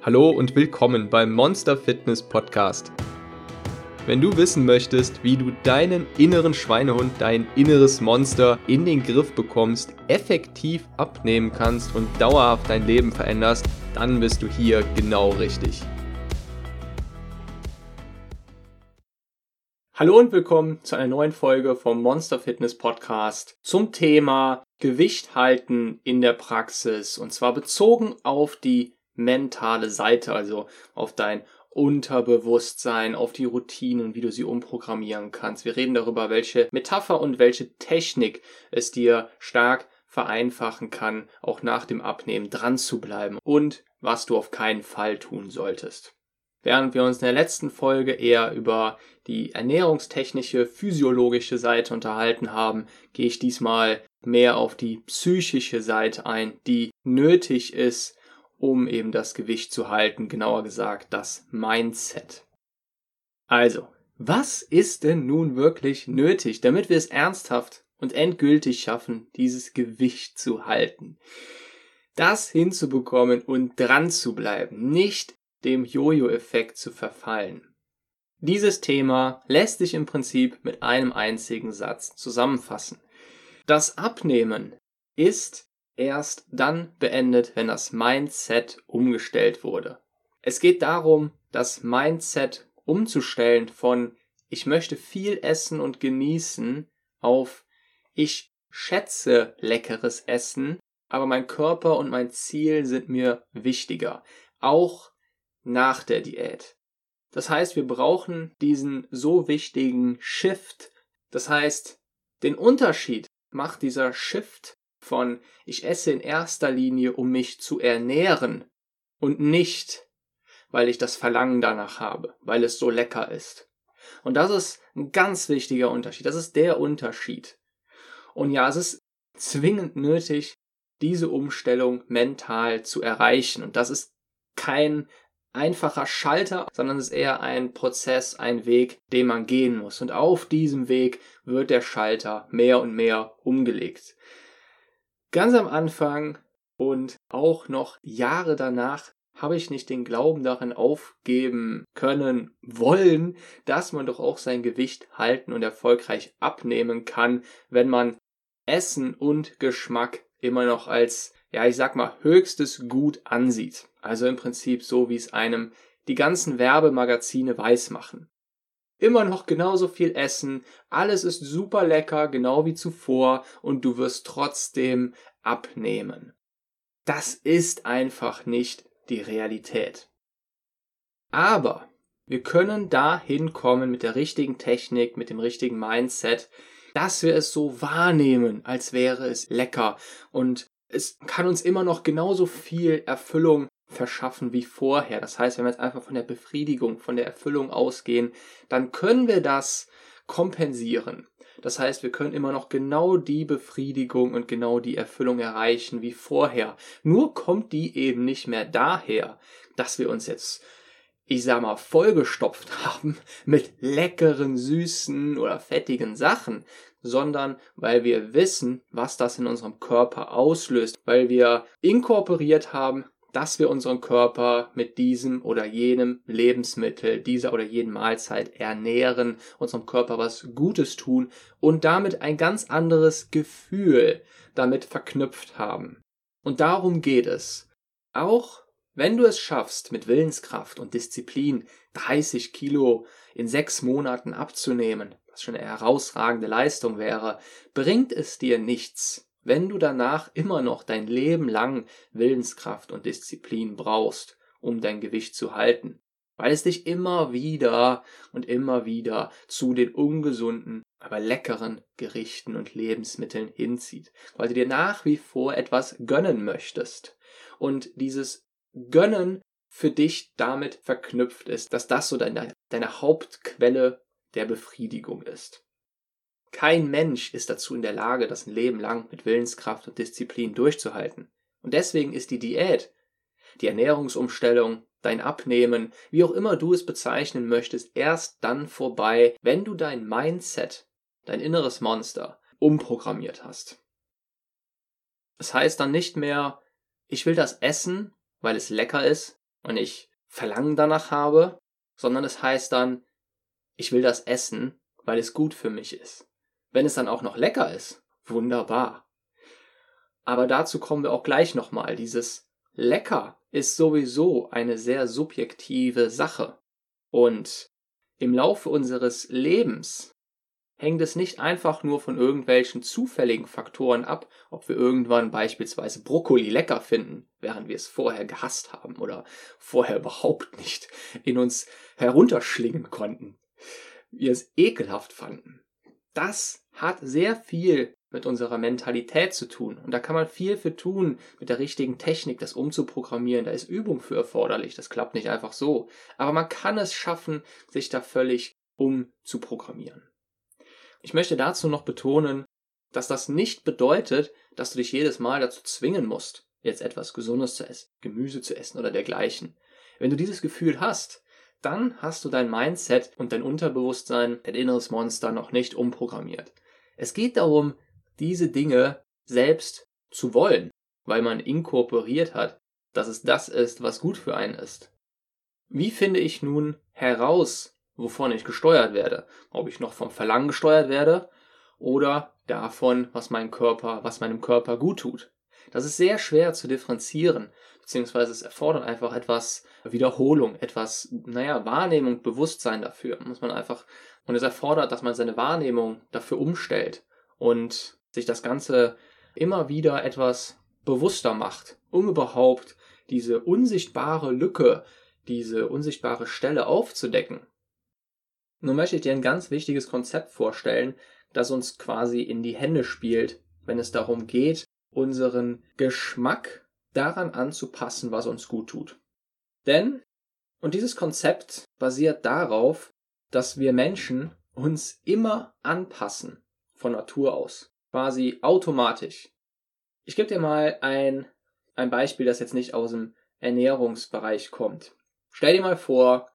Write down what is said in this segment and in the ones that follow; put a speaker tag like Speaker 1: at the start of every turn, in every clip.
Speaker 1: Hallo und willkommen beim Monster Fitness Podcast. Wenn du wissen möchtest, wie du deinen inneren Schweinehund, dein inneres Monster in den Griff bekommst, effektiv abnehmen kannst und dauerhaft dein Leben veränderst, dann bist du hier genau richtig. Hallo und willkommen zu einer neuen Folge vom Monster Fitness Podcast zum Thema Gewicht halten in der Praxis und zwar bezogen auf die mentale Seite, also auf dein Unterbewusstsein, auf die Routinen, wie du sie umprogrammieren kannst. Wir reden darüber, welche Metapher und welche Technik es dir stark vereinfachen kann, auch nach dem Abnehmen dran zu bleiben und was du auf keinen Fall tun solltest. Während wir uns in der letzten Folge eher über die ernährungstechnische, physiologische Seite unterhalten haben, gehe ich diesmal mehr auf die psychische Seite ein, die nötig ist, um eben das Gewicht zu halten, genauer gesagt das Mindset. Also, was ist denn nun wirklich nötig, damit wir es ernsthaft und endgültig schaffen, dieses Gewicht zu halten? Das hinzubekommen und dran zu bleiben, nicht dem Jojo-Effekt zu verfallen. Dieses Thema lässt sich im Prinzip mit einem einzigen Satz zusammenfassen. Das Abnehmen ist erst dann beendet, wenn das Mindset umgestellt wurde. Es geht darum, das Mindset umzustellen von ich möchte viel essen und genießen auf ich schätze leckeres Essen, aber mein Körper und mein Ziel sind mir wichtiger, auch nach der Diät. Das heißt, wir brauchen diesen so wichtigen Shift. Das heißt, den Unterschied macht dieser Shift von ich esse in erster Linie, um mich zu ernähren und nicht, weil ich das Verlangen danach habe, weil es so lecker ist. Und das ist ein ganz wichtiger Unterschied. Das ist der Unterschied. Und ja, es ist zwingend nötig, diese Umstellung mental zu erreichen. Und das ist kein einfacher Schalter, sondern es ist eher ein Prozess, ein Weg, den man gehen muss. Und auf diesem Weg wird der Schalter mehr und mehr umgelegt. Ganz am Anfang und auch noch Jahre danach habe ich nicht den Glauben daran aufgeben können wollen, dass man doch auch sein Gewicht halten und erfolgreich abnehmen kann, wenn man Essen und Geschmack immer noch als, ja, ich sag mal, höchstes Gut ansieht. Also im Prinzip so, wie es einem die ganzen Werbemagazine weismachen immer noch genauso viel essen, alles ist super lecker, genau wie zuvor, und du wirst trotzdem abnehmen. Das ist einfach nicht die Realität. Aber wir können dahin kommen mit der richtigen Technik, mit dem richtigen Mindset, dass wir es so wahrnehmen, als wäre es lecker. Und es kann uns immer noch genauso viel Erfüllung verschaffen wie vorher. Das heißt, wenn wir jetzt einfach von der Befriedigung, von der Erfüllung ausgehen, dann können wir das kompensieren. Das heißt, wir können immer noch genau die Befriedigung und genau die Erfüllung erreichen wie vorher. Nur kommt die eben nicht mehr daher, dass wir uns jetzt, ich sag mal, vollgestopft haben mit leckeren, süßen oder fettigen Sachen, sondern weil wir wissen, was das in unserem Körper auslöst, weil wir inkorporiert haben, dass wir unseren Körper mit diesem oder jenem Lebensmittel, dieser oder jenen Mahlzeit ernähren, unserem Körper was Gutes tun und damit ein ganz anderes Gefühl damit verknüpft haben. Und darum geht es. Auch wenn du es schaffst, mit Willenskraft und Disziplin 30 Kilo in sechs Monaten abzunehmen, was schon eine herausragende Leistung wäre, bringt es dir nichts, wenn du danach immer noch dein Leben lang Willenskraft und Disziplin brauchst, um dein Gewicht zu halten, weil es dich immer wieder und immer wieder zu den ungesunden, aber leckeren Gerichten und Lebensmitteln hinzieht, weil du dir nach wie vor etwas gönnen möchtest und dieses Gönnen für dich damit verknüpft ist, dass das so deine, deine Hauptquelle der Befriedigung ist. Kein Mensch ist dazu in der Lage, das ein Leben lang mit Willenskraft und Disziplin durchzuhalten. Und deswegen ist die Diät, die Ernährungsumstellung, dein Abnehmen, wie auch immer du es bezeichnen möchtest, erst dann vorbei, wenn du dein Mindset, dein inneres Monster, umprogrammiert hast. Es heißt dann nicht mehr, ich will das essen, weil es lecker ist und ich Verlangen danach habe, sondern es heißt dann, ich will das essen, weil es gut für mich ist. Wenn es dann auch noch lecker ist, wunderbar. Aber dazu kommen wir auch gleich nochmal. Dieses lecker ist sowieso eine sehr subjektive Sache. Und im Laufe unseres Lebens hängt es nicht einfach nur von irgendwelchen zufälligen Faktoren ab, ob wir irgendwann beispielsweise Brokkoli lecker finden, während wir es vorher gehasst haben oder vorher überhaupt nicht in uns herunterschlingen konnten, wir es ekelhaft fanden. Das hat sehr viel mit unserer Mentalität zu tun. Und da kann man viel für tun, mit der richtigen Technik das umzuprogrammieren. Da ist Übung für erforderlich. Das klappt nicht einfach so. Aber man kann es schaffen, sich da völlig umzuprogrammieren. Ich möchte dazu noch betonen, dass das nicht bedeutet, dass du dich jedes Mal dazu zwingen musst, jetzt etwas Gesundes zu essen, Gemüse zu essen oder dergleichen. Wenn du dieses Gefühl hast, dann hast du dein Mindset und dein Unterbewusstsein, dein inneres Monster noch nicht umprogrammiert. Es geht darum, diese Dinge selbst zu wollen, weil man inkorporiert hat, dass es das ist, was gut für einen ist. Wie finde ich nun heraus, wovon ich gesteuert werde. Ob ich noch vom Verlangen gesteuert werde oder davon, was meinem Körper, was meinem Körper gut tut. Das ist sehr schwer zu differenzieren, beziehungsweise es erfordert einfach etwas Wiederholung, etwas, naja, Wahrnehmung, Bewusstsein dafür. Muss man einfach, und es erfordert, dass man seine Wahrnehmung dafür umstellt und sich das Ganze immer wieder etwas bewusster macht, um überhaupt diese unsichtbare Lücke, diese unsichtbare Stelle aufzudecken nun möchte ich dir ein ganz wichtiges Konzept vorstellen, das uns quasi in die Hände spielt, wenn es darum geht, unseren Geschmack daran anzupassen, was uns gut tut. Denn, und dieses Konzept basiert darauf, dass wir Menschen uns immer anpassen von Natur aus, quasi automatisch. Ich gebe dir mal ein, ein Beispiel, das jetzt nicht aus dem Ernährungsbereich kommt. Stell dir mal vor,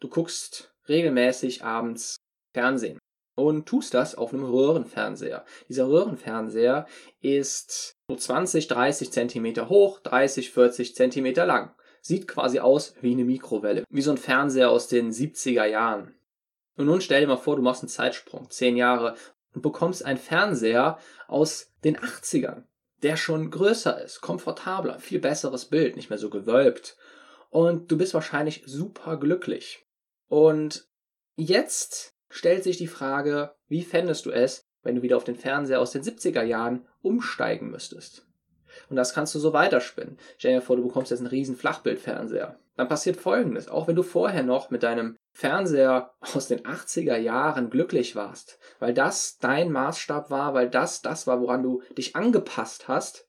Speaker 1: du guckst regelmäßig abends Fernsehen und tust das auf einem Röhrenfernseher. Dieser Röhrenfernseher ist so 20, 30 Zentimeter hoch, 30, 40 Zentimeter lang. Sieht quasi aus wie eine Mikrowelle, wie so ein Fernseher aus den 70er Jahren. Und nun stell dir mal vor, du machst einen Zeitsprung, 10 Jahre, und bekommst einen Fernseher aus den 80ern, der schon größer ist, komfortabler, viel besseres Bild, nicht mehr so gewölbt. Und du bist wahrscheinlich super glücklich. Und jetzt stellt sich die Frage, wie fändest du es, wenn du wieder auf den Fernseher aus den 70er Jahren umsteigen müsstest? Und das kannst du so weiterspinnen. Stell dir vor, du bekommst jetzt einen riesen Flachbildfernseher. Dann passiert folgendes. Auch wenn du vorher noch mit deinem Fernseher aus den 80er Jahren glücklich warst, weil das dein Maßstab war, weil das das war, woran du dich angepasst hast,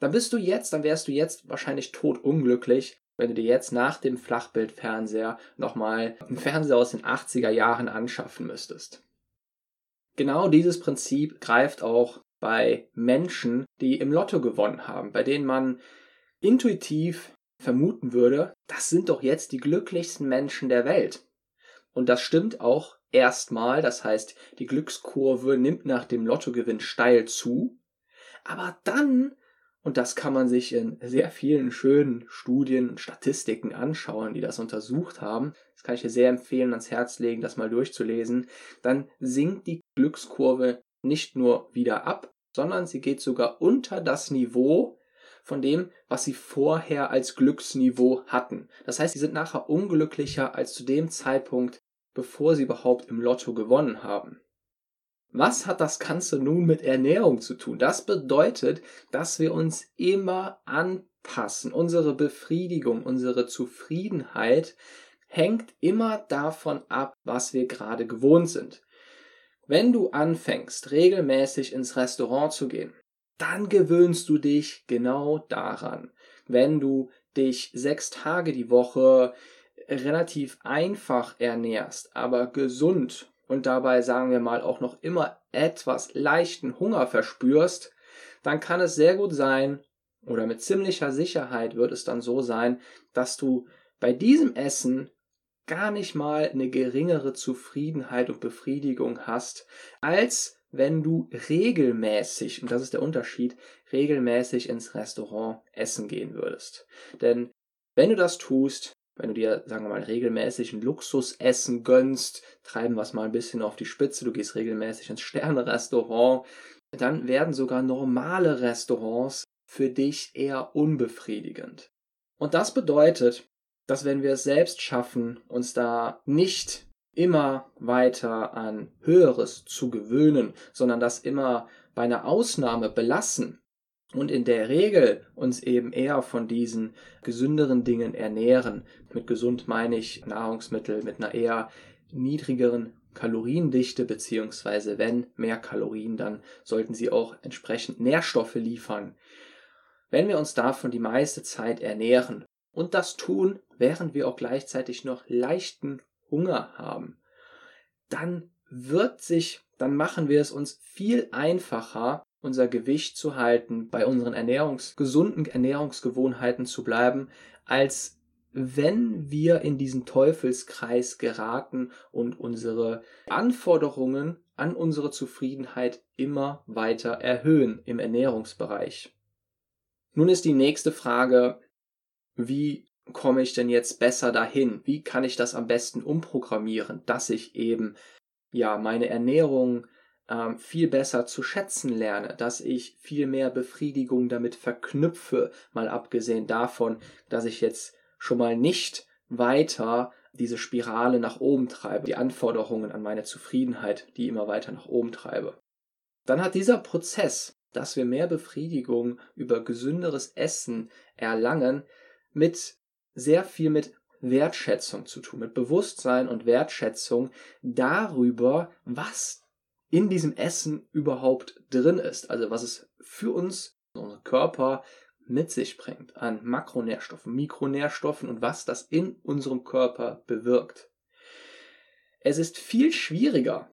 Speaker 1: dann bist du jetzt, dann wärst du jetzt wahrscheinlich totunglücklich, wenn du dir jetzt nach dem Flachbildfernseher nochmal einen Fernseher aus den 80er Jahren anschaffen müsstest. Genau dieses Prinzip greift auch bei Menschen, die im Lotto gewonnen haben, bei denen man intuitiv vermuten würde, das sind doch jetzt die glücklichsten Menschen der Welt. Und das stimmt auch erstmal, das heißt, die Glückskurve nimmt nach dem Lottogewinn steil zu, aber dann und das kann man sich in sehr vielen schönen Studien und Statistiken anschauen, die das untersucht haben. Das kann ich dir sehr empfehlen, ans Herz legen, das mal durchzulesen. Dann sinkt die Glückskurve nicht nur wieder ab, sondern sie geht sogar unter das Niveau von dem, was sie vorher als Glücksniveau hatten. Das heißt, sie sind nachher unglücklicher als zu dem Zeitpunkt, bevor sie überhaupt im Lotto gewonnen haben. Was hat das Ganze nun mit Ernährung zu tun? Das bedeutet, dass wir uns immer anpassen. Unsere Befriedigung, unsere Zufriedenheit hängt immer davon ab, was wir gerade gewohnt sind. Wenn du anfängst, regelmäßig ins Restaurant zu gehen, dann gewöhnst du dich genau daran. Wenn du dich sechs Tage die Woche relativ einfach ernährst, aber gesund und dabei sagen wir mal auch noch immer etwas leichten Hunger verspürst, dann kann es sehr gut sein, oder mit ziemlicher Sicherheit wird es dann so sein, dass du bei diesem Essen gar nicht mal eine geringere Zufriedenheit und Befriedigung hast, als wenn du regelmäßig, und das ist der Unterschied, regelmäßig ins Restaurant essen gehen würdest. Denn Wenn du das tust, wenn du dir, sagen wir mal, regelmäßig ein Luxusessen gönnst, treiben wir es mal ein bisschen auf die Spitze, du gehst regelmäßig ins Sternerestaurant, dann werden sogar normale Restaurants für dich eher unbefriedigend. Und das bedeutet, dass wenn wir es selbst schaffen, uns da nicht immer weiter an Höheres zu gewöhnen, sondern das immer bei einer Ausnahme belassen und in der Regel uns eben eher von diesen gesünderen Dingen ernähren. Mit gesund meine ich Nahrungsmittel mit einer eher niedrigeren Kaloriendichte, beziehungsweise wenn mehr Kalorien, dann sollten sie auch entsprechend Nährstoffe liefern. Wenn wir uns davon die meiste Zeit ernähren und das tun, während wir auch gleichzeitig noch leichten Hunger haben, dann wird sich, dann machen wir es uns viel einfacher, unser Gewicht zu halten, bei unseren Ernährungs gesunden Ernährungsgewohnheiten zu bleiben, als wenn wir in diesen Teufelskreis geraten und unsere Anforderungen an unsere Zufriedenheit immer weiter erhöhen im Ernährungsbereich. Nun ist die nächste Frage, wie komme ich denn jetzt besser dahin? Wie kann ich das am besten umprogrammieren, dass ich eben ja meine Ernährung ähm, viel besser zu schätzen lerne, dass ich viel mehr Befriedigung damit verknüpfe, mal abgesehen davon, dass ich jetzt schon mal nicht weiter diese Spirale nach oben treibe, die Anforderungen an meine Zufriedenheit, die immer weiter nach oben treibe. Dann hat dieser Prozess, dass wir mehr Befriedigung über gesünderes Essen erlangen, mit sehr viel mit Wertschätzung zu tun, mit Bewusstsein und Wertschätzung darüber, was in diesem Essen überhaupt drin ist. Also was es für uns, unseren Körper mit sich bringt an Makronährstoffen, Mikronährstoffen und was das in unserem Körper bewirkt. Es ist viel schwieriger,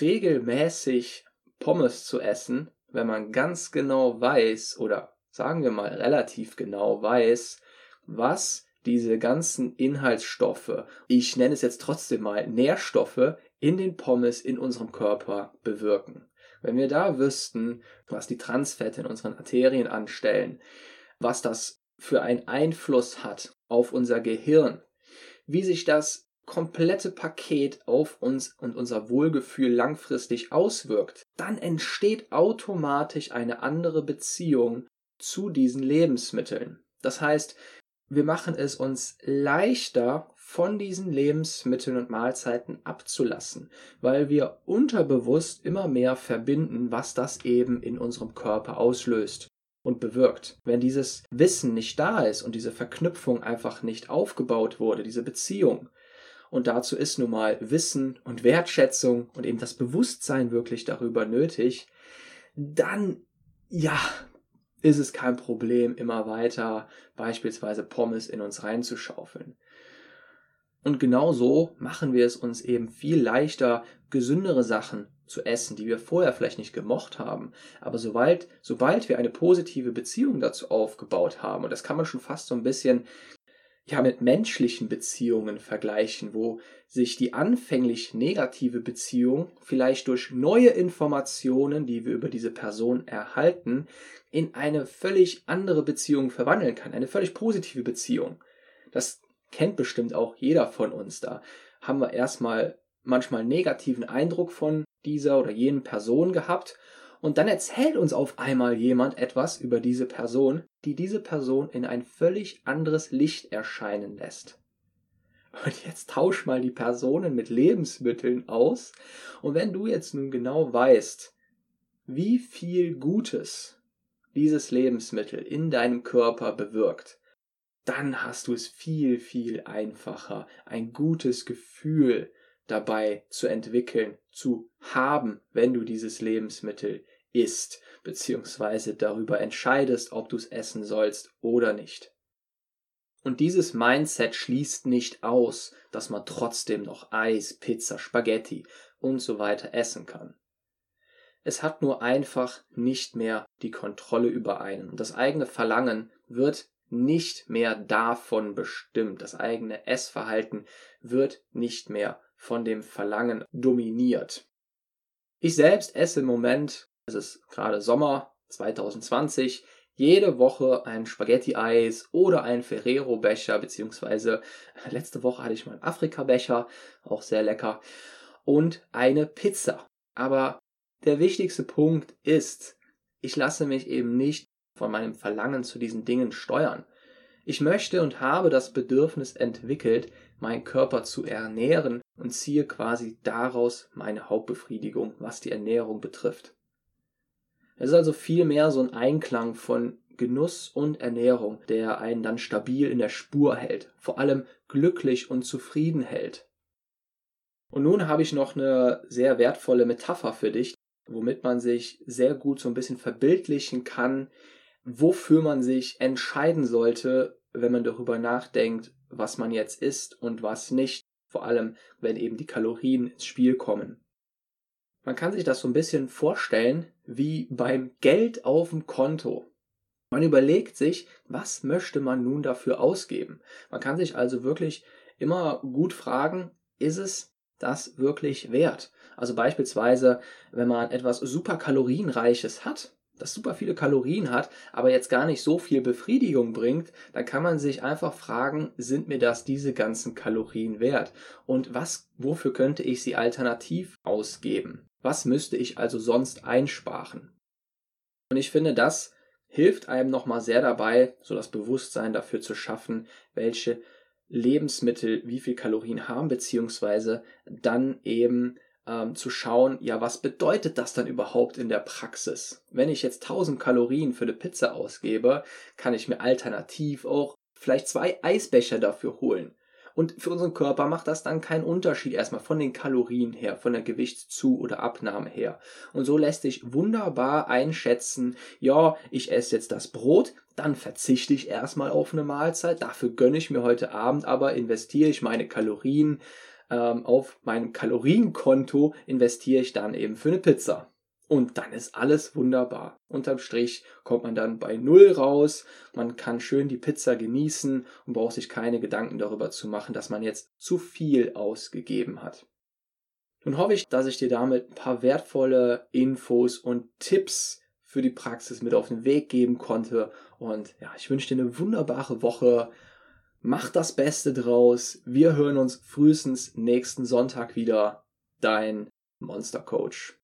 Speaker 1: regelmäßig Pommes zu essen, wenn man ganz genau weiß oder sagen wir mal relativ genau weiß, was diese ganzen Inhaltsstoffe, ich nenne es jetzt trotzdem mal Nährstoffe, in den Pommes in unserem Körper bewirken. Wenn wir da wüssten, was die Transfette in unseren Arterien anstellen, was das für einen Einfluss hat auf unser Gehirn, wie sich das komplette Paket auf uns und unser Wohlgefühl langfristig auswirkt, dann entsteht automatisch eine andere Beziehung zu diesen Lebensmitteln. Das heißt, wir machen es uns leichter, von diesen Lebensmitteln und Mahlzeiten abzulassen, weil wir unterbewusst immer mehr verbinden, was das eben in unserem Körper auslöst und bewirkt. Wenn dieses Wissen nicht da ist und diese Verknüpfung einfach nicht aufgebaut wurde, diese Beziehung, und dazu ist nun mal Wissen und Wertschätzung und eben das Bewusstsein wirklich darüber nötig, dann ja, ist es kein Problem, immer weiter beispielsweise Pommes in uns reinzuschaufeln. Und genau so machen wir es uns eben viel leichter, gesündere Sachen zu essen, die wir vorher vielleicht nicht gemocht haben. Aber sobald, sobald wir eine positive Beziehung dazu aufgebaut haben, und das kann man schon fast so ein bisschen ja mit menschlichen Beziehungen vergleichen, wo sich die anfänglich negative Beziehung vielleicht durch neue Informationen, die wir über diese Person erhalten, in eine völlig andere Beziehung verwandeln kann, eine völlig positive Beziehung. Das kennt bestimmt auch jeder von uns da. Haben wir erstmal manchmal negativen Eindruck von dieser oder jenen Person gehabt und dann erzählt uns auf einmal jemand etwas über diese Person, die diese Person in ein völlig anderes Licht erscheinen lässt. Und jetzt tausch mal die Personen mit Lebensmitteln aus. Und wenn du jetzt nun genau weißt, wie viel Gutes dieses Lebensmittel in deinem Körper bewirkt, dann hast du es viel, viel einfacher, ein gutes Gefühl dabei zu entwickeln, zu haben, wenn du dieses Lebensmittel isst, beziehungsweise darüber entscheidest, ob du es essen sollst oder nicht. Und dieses Mindset schließt nicht aus, dass man trotzdem noch Eis, Pizza, Spaghetti und so weiter essen kann. Es hat nur einfach nicht mehr die Kontrolle über einen. Das eigene Verlangen wird nicht mehr davon bestimmt. Das eigene Essverhalten wird nicht mehr von dem Verlangen dominiert. Ich selbst esse im Moment es ist gerade Sommer 2020, jede Woche ein Spaghetti-Eis oder ein Ferrero-Becher, beziehungsweise letzte Woche hatte ich mal einen Afrika-Becher, auch sehr lecker, und eine Pizza. Aber der wichtigste Punkt ist, ich lasse mich eben nicht von meinem Verlangen zu diesen Dingen steuern. Ich möchte und habe das Bedürfnis entwickelt, meinen Körper zu ernähren und ziehe quasi daraus meine Hauptbefriedigung, was die Ernährung betrifft. Es ist also vielmehr so ein Einklang von Genuss und Ernährung, der einen dann stabil in der Spur hält, vor allem glücklich und zufrieden hält. Und nun habe ich noch eine sehr wertvolle Metapher für dich, womit man sich sehr gut so ein bisschen verbildlichen kann, wofür man sich entscheiden sollte, wenn man darüber nachdenkt, was man jetzt isst und was nicht, vor allem wenn eben die Kalorien ins Spiel kommen. Man kann sich das so ein bisschen vorstellen wie beim Geld auf dem Konto. Man überlegt sich, was möchte man nun dafür ausgeben. Man kann sich also wirklich immer gut fragen, ist es das wirklich wert? Also beispielsweise, wenn man etwas super kalorienreiches hat, das super viele Kalorien hat, aber jetzt gar nicht so viel Befriedigung bringt, dann kann man sich einfach fragen, sind mir das diese ganzen Kalorien wert? Und was, wofür könnte ich sie alternativ ausgeben? Was müsste ich also sonst einsparen? Und ich finde, das hilft einem nochmal sehr dabei, so das Bewusstsein dafür zu schaffen, welche Lebensmittel wie viel Kalorien haben, beziehungsweise dann eben ähm, zu schauen, ja, was bedeutet das dann überhaupt in der Praxis? Wenn ich jetzt 1000 Kalorien für eine Pizza ausgebe, kann ich mir alternativ auch vielleicht zwei Eisbecher dafür holen. Und für unseren Körper macht das dann keinen Unterschied erstmal von den Kalorien her, von der Gewichtszu- oder Abnahme her. Und so lässt sich wunderbar einschätzen, ja, ich esse jetzt das Brot, dann verzichte ich erstmal auf eine Mahlzeit, dafür gönne ich mir heute Abend aber, investiere ich meine Kalorien ähm, auf meinem Kalorienkonto investiere ich dann eben für eine Pizza. Und dann ist alles wunderbar. Unterm Strich kommt man dann bei Null raus. Man kann schön die Pizza genießen und braucht sich keine Gedanken darüber zu machen, dass man jetzt zu viel ausgegeben hat. Nun hoffe ich, dass ich dir damit ein paar wertvolle Infos und Tipps für die Praxis mit auf den Weg geben konnte. Und ja, ich wünsche dir eine wunderbare Woche. Mach das Beste draus. Wir hören uns frühestens nächsten Sonntag wieder. Dein Monster Coach.